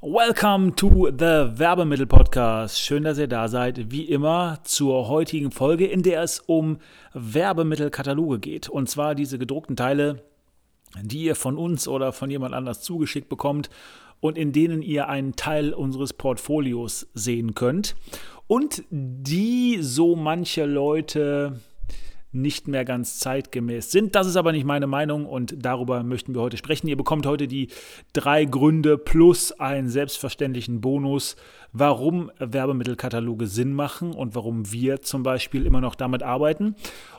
Welcome to the Werbemittel Podcast. Schön, dass ihr da seid. Wie immer zur heutigen Folge, in der es um Werbemittelkataloge geht. Und zwar diese gedruckten Teile, die ihr von uns oder von jemand anders zugeschickt bekommt und in denen ihr einen Teil unseres Portfolios sehen könnt. Und die so manche Leute nicht mehr ganz zeitgemäß sind. Das ist aber nicht meine Meinung und darüber möchten wir heute sprechen. Ihr bekommt heute die drei Gründe plus einen selbstverständlichen Bonus, warum Werbemittelkataloge Sinn machen und warum wir zum Beispiel immer noch damit arbeiten.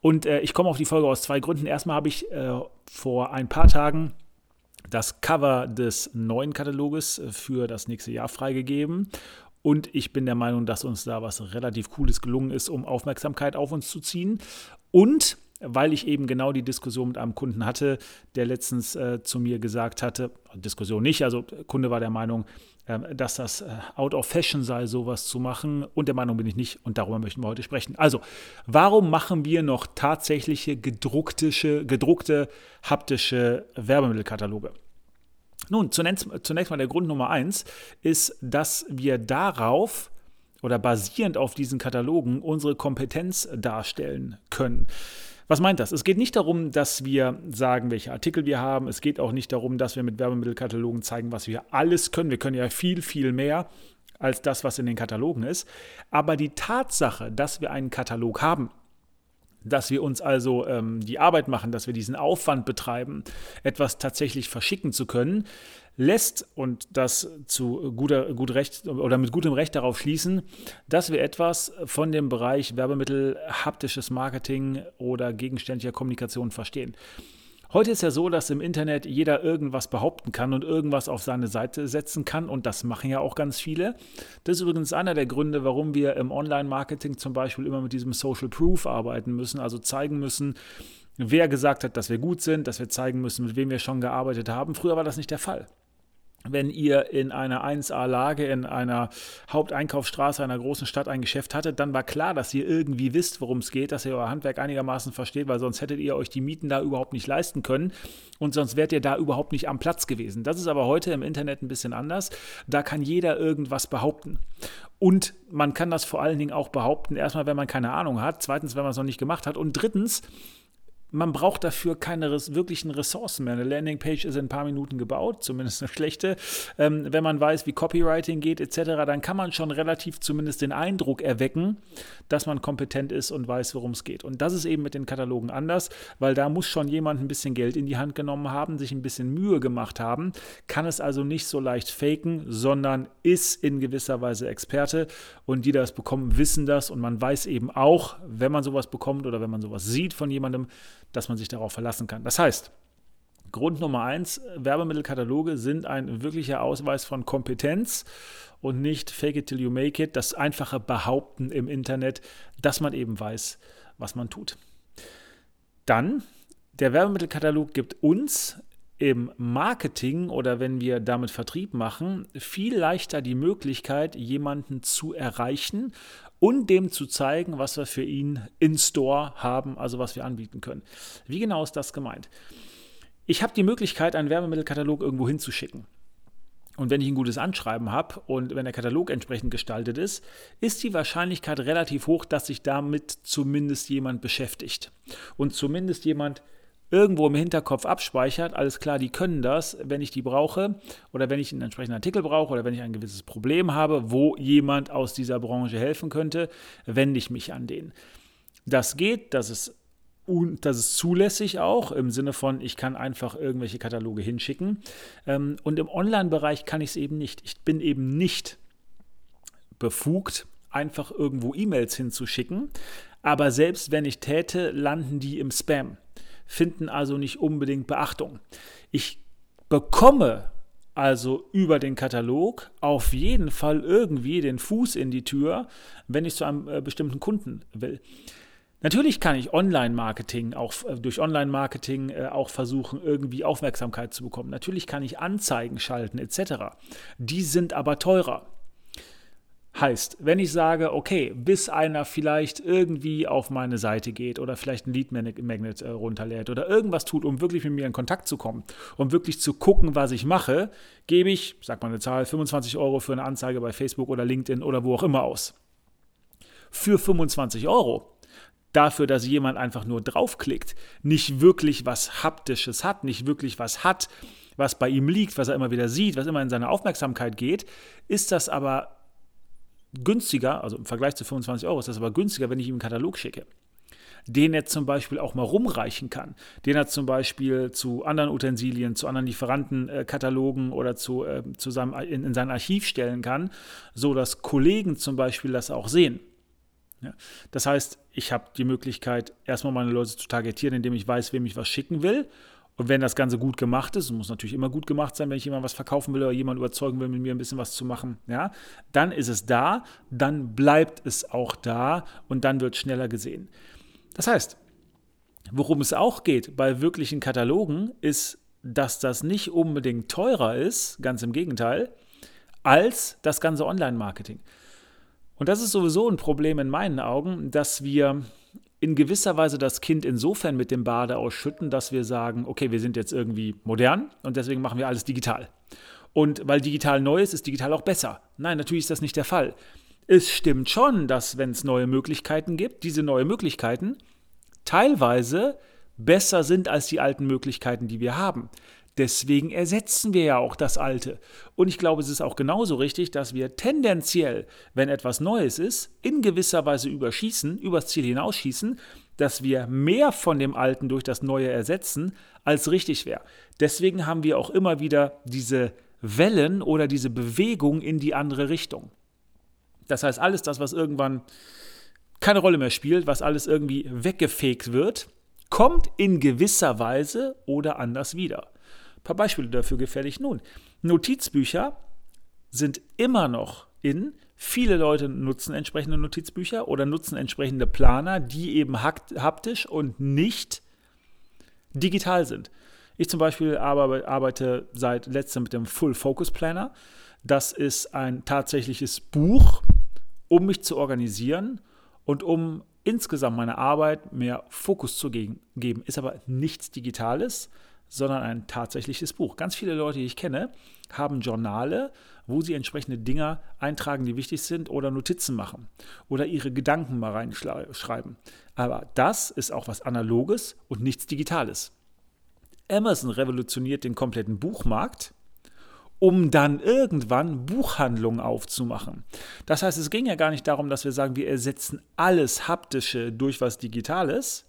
Und äh, ich komme auf die Folge aus zwei Gründen. Erstmal habe ich äh, vor ein paar Tagen das Cover des neuen Kataloges äh, für das nächste Jahr freigegeben. Und ich bin der Meinung, dass uns da was relativ Cooles gelungen ist, um Aufmerksamkeit auf uns zu ziehen. Und weil ich eben genau die Diskussion mit einem Kunden hatte, der letztens äh, zu mir gesagt hatte, Diskussion nicht, also Kunde war der Meinung, äh, dass das äh, out of fashion sei, sowas zu machen. Und der Meinung bin ich nicht und darüber möchten wir heute sprechen. Also, warum machen wir noch tatsächliche gedruckte, gedruckte haptische Werbemittelkataloge? Nun, zunächst, zunächst mal der Grund Nummer eins ist, dass wir darauf oder basierend auf diesen Katalogen unsere Kompetenz darstellen können. Was meint das? Es geht nicht darum, dass wir sagen, welche Artikel wir haben. Es geht auch nicht darum, dass wir mit Werbemittelkatalogen zeigen, was wir alles können. Wir können ja viel, viel mehr als das, was in den Katalogen ist. Aber die Tatsache, dass wir einen Katalog haben, dass wir uns also ähm, die Arbeit machen, dass wir diesen Aufwand betreiben, etwas tatsächlich verschicken zu können, lässt und das zu guter, gut Recht oder mit gutem Recht darauf schließen, dass wir etwas von dem Bereich Werbemittel, haptisches Marketing oder gegenständlicher Kommunikation verstehen. Heute ist ja so, dass im Internet jeder irgendwas behaupten kann und irgendwas auf seine Seite setzen kann und das machen ja auch ganz viele. Das ist übrigens einer der Gründe, warum wir im Online-Marketing zum Beispiel immer mit diesem Social Proof arbeiten müssen, also zeigen müssen, wer gesagt hat, dass wir gut sind, dass wir zeigen müssen, mit wem wir schon gearbeitet haben. Früher war das nicht der Fall wenn ihr in einer 1A-Lage in einer Haupteinkaufsstraße einer großen Stadt ein Geschäft hattet, dann war klar, dass ihr irgendwie wisst, worum es geht, dass ihr euer Handwerk einigermaßen versteht, weil sonst hättet ihr euch die Mieten da überhaupt nicht leisten können und sonst wärt ihr da überhaupt nicht am Platz gewesen. Das ist aber heute im Internet ein bisschen anders. Da kann jeder irgendwas behaupten. Und man kann das vor allen Dingen auch behaupten, erstmal, wenn man keine Ahnung hat, zweitens, wenn man es noch nicht gemacht hat und drittens, man braucht dafür keine wirklichen Ressourcen mehr. Eine Landingpage ist in ein paar Minuten gebaut, zumindest eine schlechte. Ähm, wenn man weiß, wie Copywriting geht etc., dann kann man schon relativ zumindest den Eindruck erwecken, dass man kompetent ist und weiß, worum es geht. Und das ist eben mit den Katalogen anders, weil da muss schon jemand ein bisschen Geld in die Hand genommen haben, sich ein bisschen Mühe gemacht haben, kann es also nicht so leicht faken, sondern ist in gewisser Weise Experte und die das bekommen, wissen das und man weiß eben auch, wenn man sowas bekommt oder wenn man sowas sieht von jemandem, dass man sich darauf verlassen kann. Das heißt, Grund Nummer eins, Werbemittelkataloge sind ein wirklicher Ausweis von Kompetenz und nicht fake it till you make it, das einfache Behaupten im Internet, dass man eben weiß, was man tut. Dann, der Werbemittelkatalog gibt uns im Marketing oder wenn wir damit Vertrieb machen, viel leichter die Möglichkeit, jemanden zu erreichen und dem zu zeigen, was wir für ihn in Store haben, also was wir anbieten können. Wie genau ist das gemeint? Ich habe die Möglichkeit, einen Werbemittelkatalog irgendwo hinzuschicken. Und wenn ich ein gutes Anschreiben habe und wenn der Katalog entsprechend gestaltet ist, ist die Wahrscheinlichkeit relativ hoch, dass sich damit zumindest jemand beschäftigt. Und zumindest jemand irgendwo im Hinterkopf abspeichert, alles klar, die können das, wenn ich die brauche oder wenn ich einen entsprechenden Artikel brauche oder wenn ich ein gewisses Problem habe, wo jemand aus dieser Branche helfen könnte, wende ich mich an den. Das geht, das ist, das ist zulässig auch im Sinne von, ich kann einfach irgendwelche Kataloge hinschicken. Ähm, und im Online-Bereich kann ich es eben nicht. Ich bin eben nicht befugt, einfach irgendwo E-Mails hinzuschicken. Aber selbst wenn ich täte, landen die im Spam finden also nicht unbedingt Beachtung. Ich bekomme also über den Katalog auf jeden Fall irgendwie den Fuß in die Tür, wenn ich zu einem äh, bestimmten Kunden will. Natürlich kann ich Online-Marketing auch äh, durch Online-Marketing äh, auch versuchen, irgendwie Aufmerksamkeit zu bekommen. Natürlich kann ich Anzeigen schalten etc. Die sind aber teurer. Heißt, wenn ich sage, okay, bis einer vielleicht irgendwie auf meine Seite geht oder vielleicht ein Lead Magnet äh, runterlädt oder irgendwas tut, um wirklich mit mir in Kontakt zu kommen, um wirklich zu gucken, was ich mache, gebe ich, sag mal eine Zahl, 25 Euro für eine Anzeige bei Facebook oder LinkedIn oder wo auch immer aus. Für 25 Euro dafür, dass jemand einfach nur draufklickt, nicht wirklich was Haptisches hat, nicht wirklich was hat, was bei ihm liegt, was er immer wieder sieht, was immer in seine Aufmerksamkeit geht, ist das aber günstiger, also im Vergleich zu 25 Euro ist das aber günstiger, wenn ich ihm einen Katalog schicke. Den er zum Beispiel auch mal rumreichen kann. Den er zum Beispiel zu anderen Utensilien, zu anderen Lieferantenkatalogen äh, oder zu, äh, zu seinem, in, in, sein Archiv stellen kann, so dass Kollegen zum Beispiel das auch sehen. Ja. Das heißt, ich habe die Möglichkeit, erstmal meine Leute zu targetieren, indem ich weiß, wem ich was schicken will und wenn das Ganze gut gemacht ist, muss natürlich immer gut gemacht sein, wenn ich jemand was verkaufen will oder jemand überzeugen will, mit mir ein bisschen was zu machen, ja, dann ist es da, dann bleibt es auch da und dann wird schneller gesehen. Das heißt, worum es auch geht bei wirklichen Katalogen, ist, dass das nicht unbedingt teurer ist, ganz im Gegenteil, als das ganze Online-Marketing. Und das ist sowieso ein Problem in meinen Augen, dass wir in gewisser Weise das Kind insofern mit dem Bade ausschütten, dass wir sagen, okay, wir sind jetzt irgendwie modern und deswegen machen wir alles digital. Und weil digital neu ist, ist digital auch besser. Nein, natürlich ist das nicht der Fall. Es stimmt schon, dass wenn es neue Möglichkeiten gibt, diese neuen Möglichkeiten teilweise besser sind als die alten Möglichkeiten, die wir haben. Deswegen ersetzen wir ja auch das Alte. Und ich glaube, es ist auch genauso richtig, dass wir tendenziell, wenn etwas Neues ist, in gewisser Weise überschießen, übers Ziel hinausschießen, dass wir mehr von dem Alten durch das Neue ersetzen, als richtig wäre. Deswegen haben wir auch immer wieder diese Wellen oder diese Bewegung in die andere Richtung. Das heißt, alles das, was irgendwann keine Rolle mehr spielt, was alles irgendwie weggefegt wird, kommt in gewisser Weise oder anders wieder. Ein paar Beispiele dafür gefällig nun. Notizbücher sind immer noch in. Viele Leute nutzen entsprechende Notizbücher oder nutzen entsprechende Planer, die eben haptisch und nicht digital sind. Ich zum Beispiel arbeite seit letztem mit dem Full Focus Planner. Das ist ein tatsächliches Buch, um mich zu organisieren und um insgesamt meine Arbeit mehr Fokus zu geben. Ist aber nichts Digitales, sondern ein tatsächliches Buch. Ganz viele Leute, die ich kenne, haben Journale, wo sie entsprechende Dinge eintragen, die wichtig sind, oder Notizen machen oder ihre Gedanken mal reinschreiben. Aber das ist auch was Analoges und nichts Digitales. Amazon revolutioniert den kompletten Buchmarkt, um dann irgendwann Buchhandlungen aufzumachen. Das heißt, es ging ja gar nicht darum, dass wir sagen, wir ersetzen alles Haptische durch was Digitales,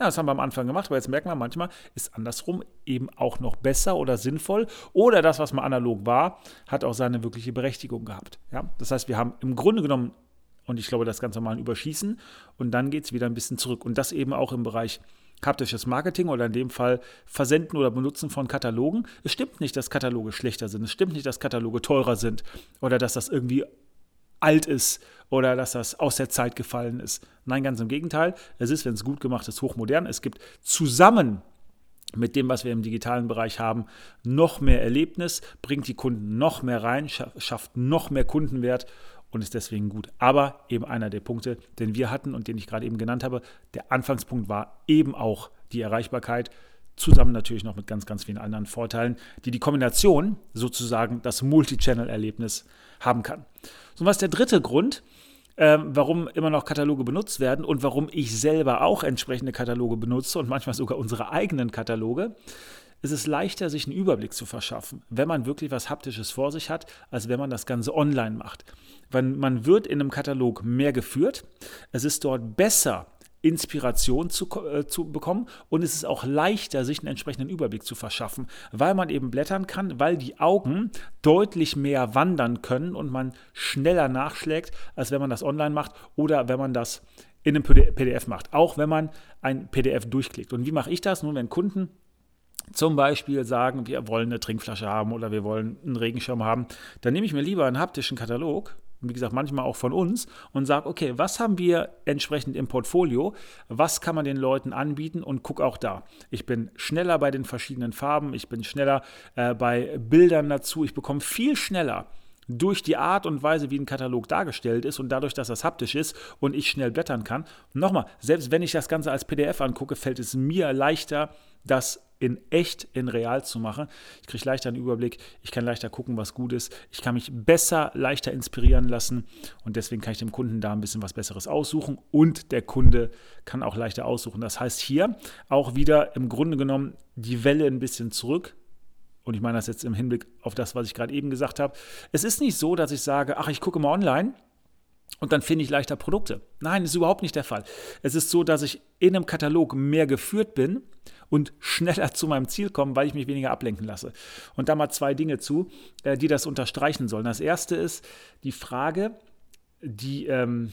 ja, das haben wir am Anfang gemacht, aber jetzt merken wir manchmal, ist andersrum eben auch noch besser oder sinnvoll. Oder das, was mal analog war, hat auch seine wirkliche Berechtigung gehabt. Ja? Das heißt, wir haben im Grunde genommen, und ich glaube, das ganz normal Überschießen, und dann geht es wieder ein bisschen zurück. Und das eben auch im Bereich haptisches Marketing oder in dem Fall Versenden oder Benutzen von Katalogen. Es stimmt nicht, dass Kataloge schlechter sind. Es stimmt nicht, dass Kataloge teurer sind oder dass das irgendwie alt ist oder dass das aus der Zeit gefallen ist. Nein, ganz im Gegenteil. Es ist, wenn es gut gemacht ist, hochmodern. Es gibt zusammen mit dem, was wir im digitalen Bereich haben, noch mehr Erlebnis, bringt die Kunden noch mehr rein, schafft noch mehr Kundenwert und ist deswegen gut. Aber eben einer der Punkte, den wir hatten und den ich gerade eben genannt habe, der Anfangspunkt war eben auch die Erreichbarkeit, zusammen natürlich noch mit ganz, ganz vielen anderen Vorteilen, die die Kombination sozusagen das Multi-Channel-Erlebnis haben kann. So, was ist der dritte Grund? Ähm, warum immer noch Kataloge benutzt werden und warum ich selber auch entsprechende Kataloge benutze und manchmal sogar unsere eigenen Kataloge, ist es leichter, sich einen Überblick zu verschaffen, wenn man wirklich was Haptisches vor sich hat, als wenn man das Ganze online macht. Weil man wird in einem Katalog mehr geführt, es ist dort besser Inspiration zu, äh, zu bekommen und es ist auch leichter, sich einen entsprechenden Überblick zu verschaffen, weil man eben blättern kann, weil die Augen deutlich mehr wandern können und man schneller nachschlägt, als wenn man das online macht oder wenn man das in einem PDF macht, auch wenn man ein PDF durchklickt. Und wie mache ich das? Nun, wenn Kunden zum Beispiel sagen, wir wollen eine Trinkflasche haben oder wir wollen einen Regenschirm haben, dann nehme ich mir lieber einen haptischen Katalog wie gesagt, manchmal auch von uns und sage, okay, was haben wir entsprechend im Portfolio, was kann man den Leuten anbieten und guck auch da. Ich bin schneller bei den verschiedenen Farben, ich bin schneller äh, bei Bildern dazu, ich bekomme viel schneller durch die Art und Weise, wie ein Katalog dargestellt ist und dadurch, dass das haptisch ist und ich schnell blättern kann. Nochmal, selbst wenn ich das Ganze als PDF angucke, fällt es mir leichter, das in echt, in real zu machen. Ich kriege leichter einen Überblick, ich kann leichter gucken, was gut ist, ich kann mich besser, leichter inspirieren lassen und deswegen kann ich dem Kunden da ein bisschen was Besseres aussuchen und der Kunde kann auch leichter aussuchen. Das heißt hier auch wieder im Grunde genommen die Welle ein bisschen zurück und ich meine das jetzt im Hinblick auf das, was ich gerade eben gesagt habe, es ist nicht so, dass ich sage, ach, ich gucke mal online und dann finde ich leichter Produkte. Nein, ist überhaupt nicht der Fall. Es ist so, dass ich in einem Katalog mehr geführt bin und schneller zu meinem Ziel komme, weil ich mich weniger ablenken lasse. Und da mal zwei Dinge zu, äh, die das unterstreichen sollen. Das erste ist die Frage, die ähm,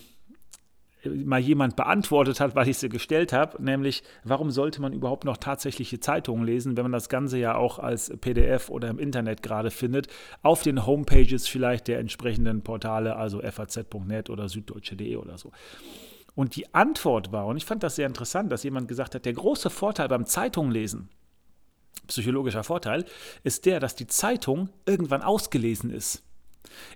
mal jemand beantwortet hat, weil ich sie gestellt habe, nämlich warum sollte man überhaupt noch tatsächliche Zeitungen lesen, wenn man das Ganze ja auch als PDF oder im Internet gerade findet, auf den Homepages vielleicht der entsprechenden Portale, also faz.net oder süddeutsche.de oder so. Und die Antwort war, und ich fand das sehr interessant, dass jemand gesagt hat, der große Vorteil beim Zeitunglesen, psychologischer Vorteil, ist der, dass die Zeitung irgendwann ausgelesen ist.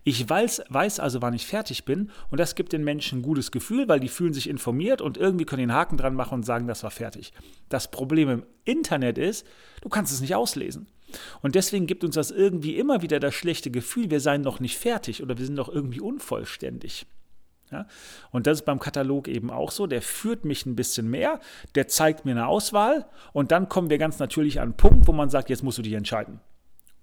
Ich weiß, weiß also, wann ich fertig bin und das gibt den Menschen ein gutes Gefühl, weil die fühlen sich informiert und irgendwie können den Haken dran machen und sagen, das war fertig. Das Problem im Internet ist, du kannst es nicht auslesen. Und deswegen gibt uns das irgendwie immer wieder das schlechte Gefühl, wir seien noch nicht fertig oder wir sind noch irgendwie unvollständig. Ja? Und das ist beim Katalog eben auch so. Der führt mich ein bisschen mehr, der zeigt mir eine Auswahl und dann kommen wir ganz natürlich an einen Punkt, wo man sagt, jetzt musst du dich entscheiden.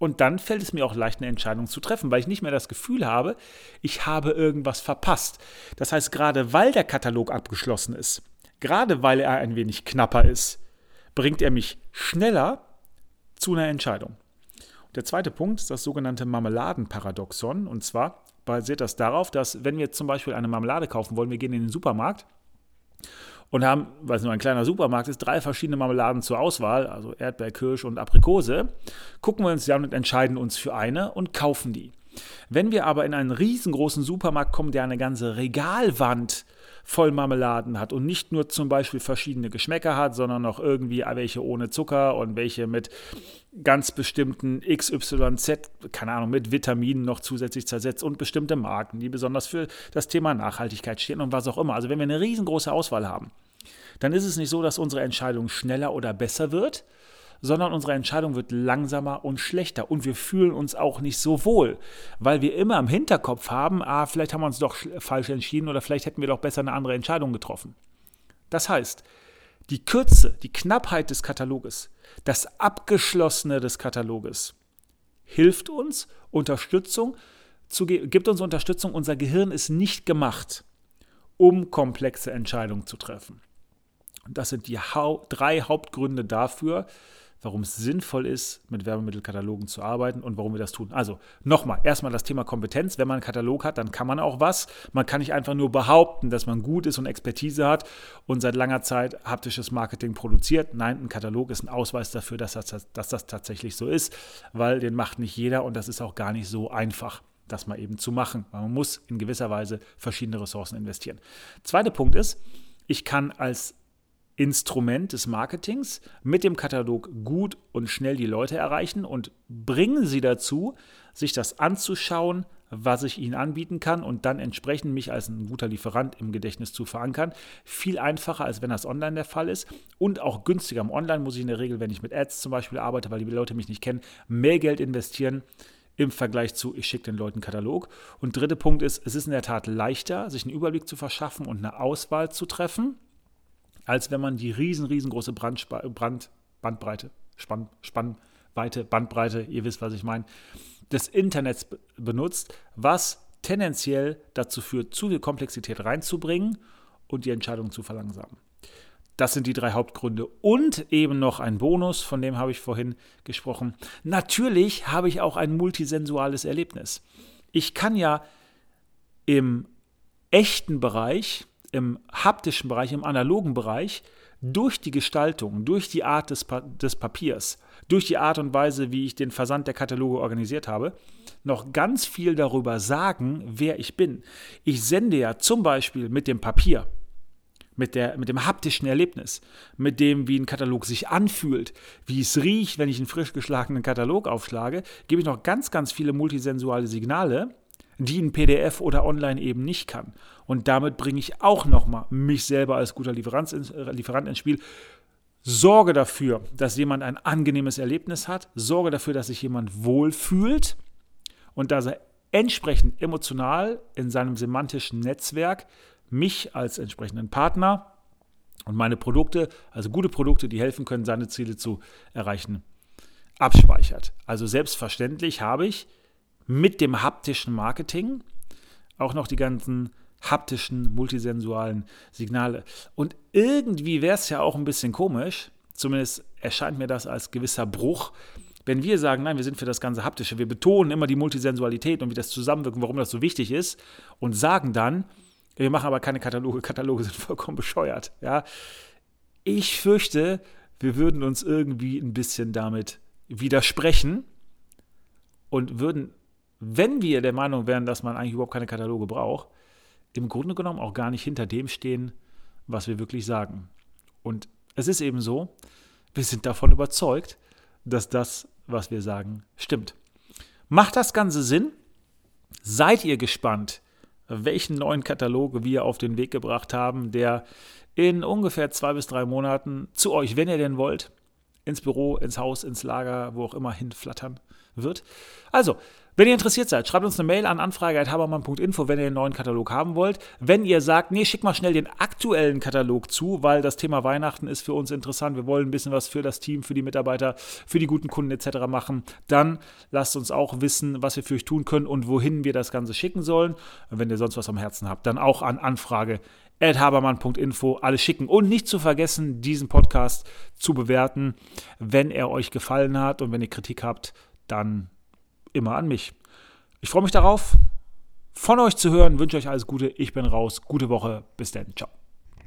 Und dann fällt es mir auch leicht, eine Entscheidung zu treffen, weil ich nicht mehr das Gefühl habe, ich habe irgendwas verpasst. Das heißt, gerade weil der Katalog abgeschlossen ist, gerade weil er ein wenig knapper ist, bringt er mich schneller zu einer Entscheidung. Und der zweite Punkt ist das sogenannte Marmeladenparadoxon. Und zwar basiert das darauf, dass wenn wir zum Beispiel eine Marmelade kaufen wollen, wir gehen in den Supermarkt und haben, weil es nur ein kleiner Supermarkt ist, drei verschiedene Marmeladen zur Auswahl, also Erdbeer, Kirsch und Aprikose, gucken wir uns die an und entscheiden uns für eine und kaufen die. Wenn wir aber in einen riesengroßen Supermarkt kommen, der eine ganze Regalwand voll Marmeladen hat und nicht nur zum Beispiel verschiedene Geschmäcker hat, sondern auch irgendwie welche ohne Zucker und welche mit ganz bestimmten XYZ, keine Ahnung, mit Vitaminen noch zusätzlich zersetzt und bestimmte Marken, die besonders für das Thema Nachhaltigkeit stehen und was auch immer. Also wenn wir eine riesengroße Auswahl haben, dann ist es nicht so, dass unsere Entscheidung schneller oder besser wird, sondern unsere Entscheidung wird langsamer und schlechter und wir fühlen uns auch nicht so wohl, weil wir immer im Hinterkopf haben, ah, vielleicht haben wir uns doch falsch entschieden oder vielleicht hätten wir doch besser eine andere Entscheidung getroffen. Das heißt, die Kürze, die Knappheit des Kataloges, das Abgeschlossene des Kataloges hilft uns Unterstützung, zu, gibt uns Unterstützung. Unser Gehirn ist nicht gemacht, um komplexe Entscheidungen zu treffen. Das sind die Hau drei Hauptgründe dafür, warum es sinnvoll ist, mit Werbemittelkatalogen zu arbeiten und warum wir das tun. Also nochmal, erstmal das Thema Kompetenz. Wenn man einen Katalog hat, dann kann man auch was. Man kann nicht einfach nur behaupten, dass man gut ist und Expertise hat und seit langer Zeit haptisches Marketing produziert. Nein, ein Katalog ist ein Ausweis dafür, dass das, dass das tatsächlich so ist, weil den macht nicht jeder und das ist auch gar nicht so einfach das mal eben zu machen. Man muss in gewisser Weise verschiedene Ressourcen investieren. Zweiter Punkt ist, ich kann als Instrument des Marketings mit dem Katalog gut und schnell die Leute erreichen und bringen sie dazu, sich das anzuschauen, was ich ihnen anbieten kann und dann entsprechend mich als ein guter Lieferant im Gedächtnis zu verankern. Viel einfacher, als wenn das online der Fall ist und auch günstiger. Im Online muss ich in der Regel, wenn ich mit Ads zum Beispiel arbeite, weil die Leute mich nicht kennen, mehr Geld investieren im Vergleich zu, ich schicke den Leuten einen Katalog. Und dritter Punkt ist, es ist in der Tat leichter, sich einen Überblick zu verschaffen und eine Auswahl zu treffen als wenn man die riesen, riesengroße Brand, Brand, Bandbreite, Spann, Spannweite, Bandbreite, ihr wisst, was ich meine, des Internets benutzt, was tendenziell dazu führt, zu viel Komplexität reinzubringen und die Entscheidung zu verlangsamen. Das sind die drei Hauptgründe. Und eben noch ein Bonus, von dem habe ich vorhin gesprochen. Natürlich habe ich auch ein multisensuales Erlebnis. Ich kann ja im echten Bereich im haptischen Bereich, im analogen Bereich, durch die Gestaltung, durch die Art des, pa des Papiers, durch die Art und Weise, wie ich den Versand der Kataloge organisiert habe, noch ganz viel darüber sagen, wer ich bin. Ich sende ja zum Beispiel mit dem Papier, mit, der, mit dem haptischen Erlebnis, mit dem, wie ein Katalog sich anfühlt, wie es riecht, wenn ich einen frisch geschlagenen Katalog aufschlage, gebe ich noch ganz, ganz viele multisensuale Signale, die ein PDF oder online eben nicht kann. Und damit bringe ich auch nochmal mich selber als guter Lieferant ins, äh, Lieferant ins Spiel. Sorge dafür, dass jemand ein angenehmes Erlebnis hat. Sorge dafür, dass sich jemand wohlfühlt und dass er entsprechend emotional in seinem semantischen Netzwerk mich als entsprechenden Partner und meine Produkte, also gute Produkte, die helfen können, seine Ziele zu erreichen, abspeichert. Also selbstverständlich habe ich mit dem haptischen Marketing auch noch die ganzen haptischen, multisensualen Signale. Und irgendwie wäre es ja auch ein bisschen komisch, zumindest erscheint mir das als gewisser Bruch, wenn wir sagen, nein, wir sind für das ganze Haptische, wir betonen immer die Multisensualität und wie das Zusammenwirken, warum das so wichtig ist und sagen dann, wir machen aber keine Kataloge, Kataloge sind vollkommen bescheuert. Ja? Ich fürchte, wir würden uns irgendwie ein bisschen damit widersprechen und würden, wenn wir der Meinung wären, dass man eigentlich überhaupt keine Kataloge braucht, im Grunde genommen auch gar nicht hinter dem stehen, was wir wirklich sagen. Und es ist eben so, wir sind davon überzeugt, dass das, was wir sagen, stimmt. Macht das Ganze Sinn? Seid ihr gespannt, welchen neuen Katalog wir auf den Weg gebracht haben, der in ungefähr zwei bis drei Monaten zu euch, wenn ihr denn wollt, ins Büro, ins Haus, ins Lager, wo auch immer hinflattern wird. Also, wenn ihr interessiert seid, schreibt uns eine Mail an anfrage.habermann.info, wenn ihr den neuen Katalog haben wollt. Wenn ihr sagt, nee, schick mal schnell den aktuellen Katalog zu, weil das Thema Weihnachten ist für uns interessant, wir wollen ein bisschen was für das Team, für die Mitarbeiter, für die guten Kunden etc. machen, dann lasst uns auch wissen, was wir für euch tun können und wohin wir das Ganze schicken sollen. Und wenn ihr sonst was am Herzen habt, dann auch an anfrage.habermann.info alles schicken. Und nicht zu vergessen, diesen Podcast zu bewerten, wenn er euch gefallen hat und wenn ihr Kritik habt, dann immer an mich. Ich freue mich darauf, von euch zu hören, wünsche euch alles Gute. Ich bin raus. Gute Woche. Bis dann. Ciao.